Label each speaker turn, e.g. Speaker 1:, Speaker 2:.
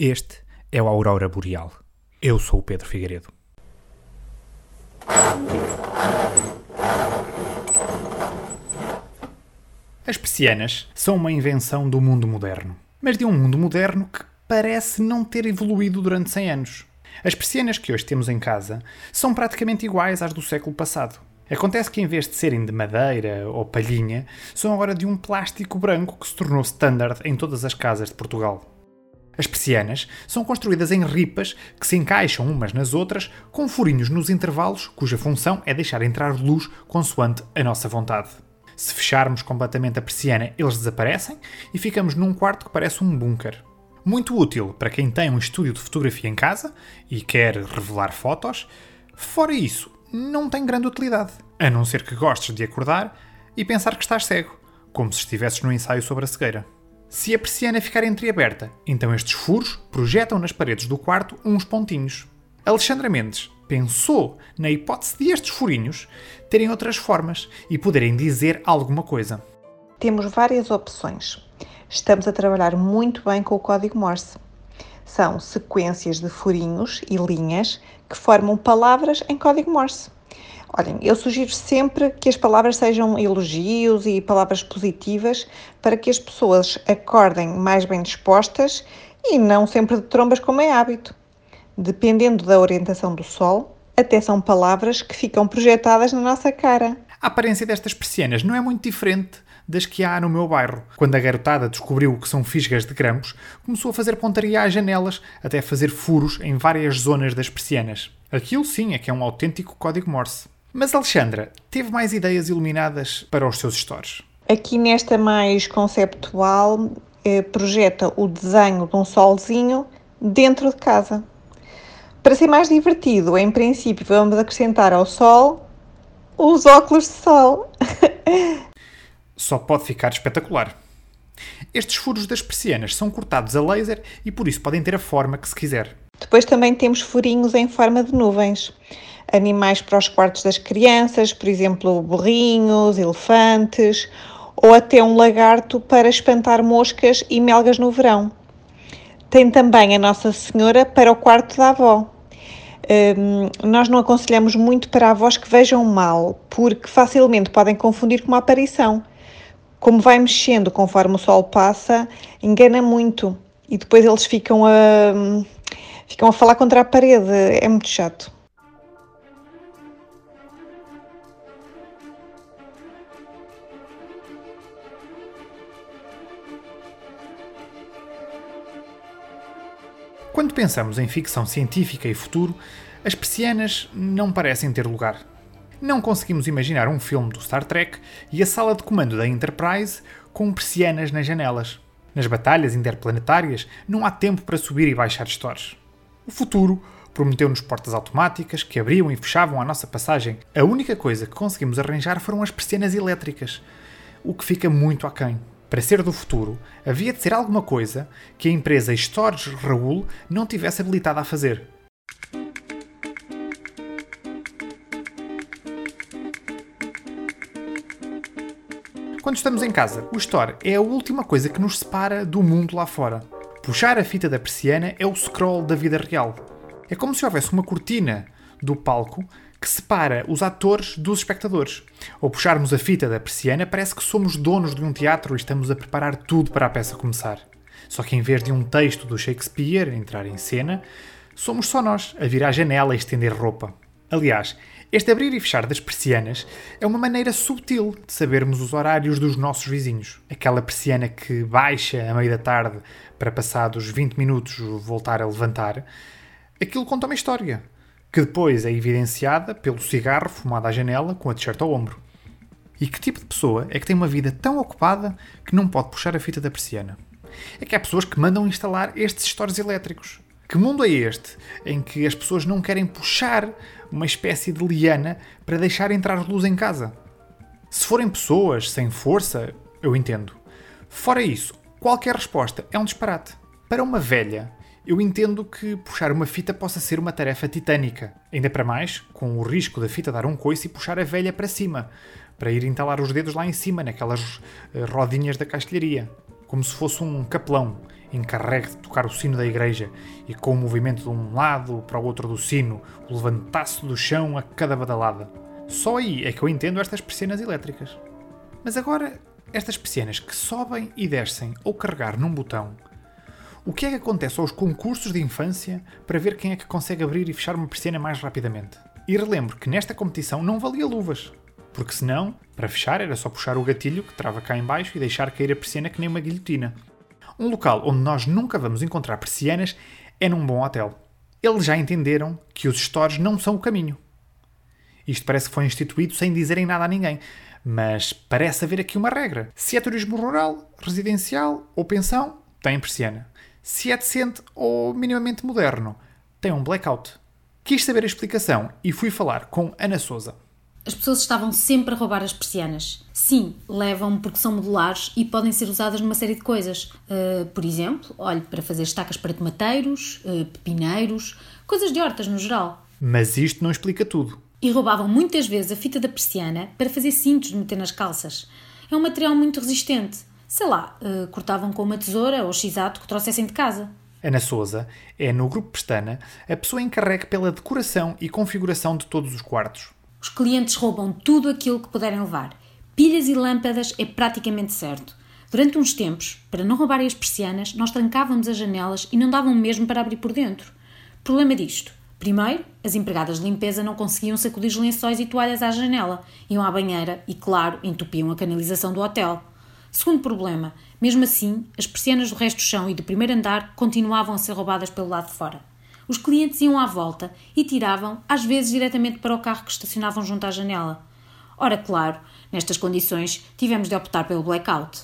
Speaker 1: Este é o Aurora Boreal. Eu sou o Pedro Figueiredo. As persianas são uma invenção do mundo moderno, mas de um mundo moderno que parece não ter evoluído durante 100 anos. As persianas que hoje temos em casa são praticamente iguais às do século passado. Acontece que em vez de serem de madeira ou palhinha, são agora de um plástico branco que se tornou standard em todas as casas de Portugal. As persianas são construídas em ripas que se encaixam umas nas outras, com furinhos nos intervalos, cuja função é deixar entrar luz consoante a nossa vontade. Se fecharmos completamente a persiana, eles desaparecem e ficamos num quarto que parece um bunker. Muito útil para quem tem um estúdio de fotografia em casa e quer revelar fotos. Fora isso, não tem grande utilidade, a não ser que gostes de acordar e pensar que estás cego, como se estivesses no ensaio sobre a cegueira. Se a persiana ficar entreaberta, então estes furos projetam nas paredes do quarto uns pontinhos. Alexandra Mendes pensou na hipótese de estes furinhos terem outras formas e poderem dizer alguma coisa.
Speaker 2: Temos várias opções. Estamos a trabalhar muito bem com o código Morse. São sequências de furinhos e linhas que formam palavras em código Morse. Olhem, eu sugiro sempre que as palavras sejam elogios e palavras positivas para que as pessoas acordem mais bem dispostas e não sempre de trombas como é hábito. Dependendo da orientação do sol, até são palavras que ficam projetadas na nossa cara.
Speaker 1: A aparência destas persianas não é muito diferente das que há no meu bairro. Quando a garotada descobriu que são fisgas de grampos, começou a fazer pontaria às janelas, até fazer furos em várias zonas das persianas. Aquilo sim é que é um autêntico código Morse. Mas Alexandra teve mais ideias iluminadas para os seus stores.
Speaker 2: Aqui nesta mais conceptual, eh, projeta o desenho de um solzinho dentro de casa. Para ser mais divertido, em princípio, vamos acrescentar ao sol os óculos de sol.
Speaker 1: Só pode ficar espetacular. Estes furos das persianas são cortados a laser e por isso podem ter a forma que se quiser.
Speaker 2: Depois também temos furinhos em forma de nuvens animais para os quartos das crianças, por exemplo, burrinhos, elefantes, ou até um lagarto para espantar moscas e melgas no verão. Tem também a Nossa Senhora para o quarto da avó. Um, nós não aconselhamos muito para avós que vejam mal, porque facilmente podem confundir com uma aparição. Como vai mexendo conforme o sol passa, engana muito e depois eles ficam a, ficam a falar contra a parede. É muito chato.
Speaker 1: Quando pensamos em ficção científica e futuro, as persianas não parecem ter lugar. Não conseguimos imaginar um filme do Star Trek e a sala de comando da Enterprise com persianas nas janelas. Nas batalhas interplanetárias não há tempo para subir e baixar stores. O futuro prometeu-nos portas automáticas que abriam e fechavam a nossa passagem. A única coisa que conseguimos arranjar foram as persianas elétricas, o que fica muito aquém. Para ser do futuro, havia de ser alguma coisa que a empresa Stores Raul não tivesse habilitada a fazer. Quando estamos em casa, o store é a última coisa que nos separa do mundo lá fora. Puxar a fita da persiana é o scroll da vida real. É como se houvesse uma cortina do palco que separa os atores dos espectadores. Ao puxarmos a fita da persiana, parece que somos donos de um teatro e estamos a preparar tudo para a peça começar. Só que em vez de um texto do Shakespeare entrar em cena, somos só nós a vir à janela e estender roupa. Aliás, este abrir e fechar das persianas é uma maneira subtil de sabermos os horários dos nossos vizinhos. Aquela persiana que baixa a meio da tarde para passados 20 minutos voltar a levantar, aquilo conta uma história que depois é evidenciada pelo cigarro fumado à janela com a t-shirt ao ombro. E que tipo de pessoa é que tem uma vida tão ocupada que não pode puxar a fita da persiana? É que há pessoas que mandam instalar estes stores elétricos. Que mundo é este em que as pessoas não querem puxar uma espécie de liana para deixar entrar luz em casa? Se forem pessoas sem força, eu entendo. Fora isso, qualquer resposta é um disparate. Para uma velha, eu entendo que puxar uma fita possa ser uma tarefa titânica, ainda para mais com o risco da fita dar um coice e puxar a velha para cima, para ir entalar os dedos lá em cima, naquelas eh, rodinhas da castelharia. como se fosse um capelão encarregue de tocar o sino da igreja e com o movimento de um lado para o outro do sino o levantasse do chão a cada badalada. Só aí é que eu entendo estas persianas elétricas. Mas agora, estas persianas que sobem e descem ou carregar num botão, o que é que acontece aos concursos de infância para ver quem é que consegue abrir e fechar uma persiana mais rapidamente? E relembro que nesta competição não valia luvas, porque senão, para fechar, era só puxar o gatilho que trava cá em baixo e deixar cair a persiana que nem uma guilhotina. Um local onde nós nunca vamos encontrar persianas é num bom hotel. Eles já entenderam que os stores não são o caminho. Isto parece que foi instituído sem dizerem nada a ninguém, mas parece haver aqui uma regra. Se é turismo rural, residencial ou pensão, tem persiana. Se é decente ou minimamente moderno, tem um blackout. Quis saber a explicação e fui falar com Ana Souza.
Speaker 3: As pessoas estavam sempre a roubar as persianas. Sim, levam porque são modulares e podem ser usadas numa série de coisas. Uh, por exemplo, olhe, para fazer estacas para tomateiros, uh, pepineiros, coisas de hortas no geral.
Speaker 1: Mas isto não explica tudo.
Speaker 3: E roubavam muitas vezes a fita da persiana para fazer cintos de meter nas calças. É um material muito resistente. Sei lá, uh, cortavam com uma tesoura ou x-ato que trouxessem de casa.
Speaker 1: Ana Souza é, no Grupo Pestana, a pessoa encarregue pela decoração e configuração de todos os quartos.
Speaker 3: Os clientes roubam tudo aquilo que puderem levar. Pilhas e lâmpadas é praticamente certo. Durante uns tempos, para não roubarem as persianas, nós trancávamos as janelas e não davam mesmo para abrir por dentro. Problema disto. Primeiro, as empregadas de limpeza não conseguiam sacudir os lençóis e toalhas à janela, iam à banheira e, claro, entupiam a canalização do hotel. Segundo problema, mesmo assim, as persianas do resto do chão e do primeiro andar continuavam a ser roubadas pelo lado de fora. Os clientes iam à volta e tiravam, às vezes diretamente para o carro que estacionavam junto à janela. Ora, claro, nestas condições tivemos de optar pelo blackout.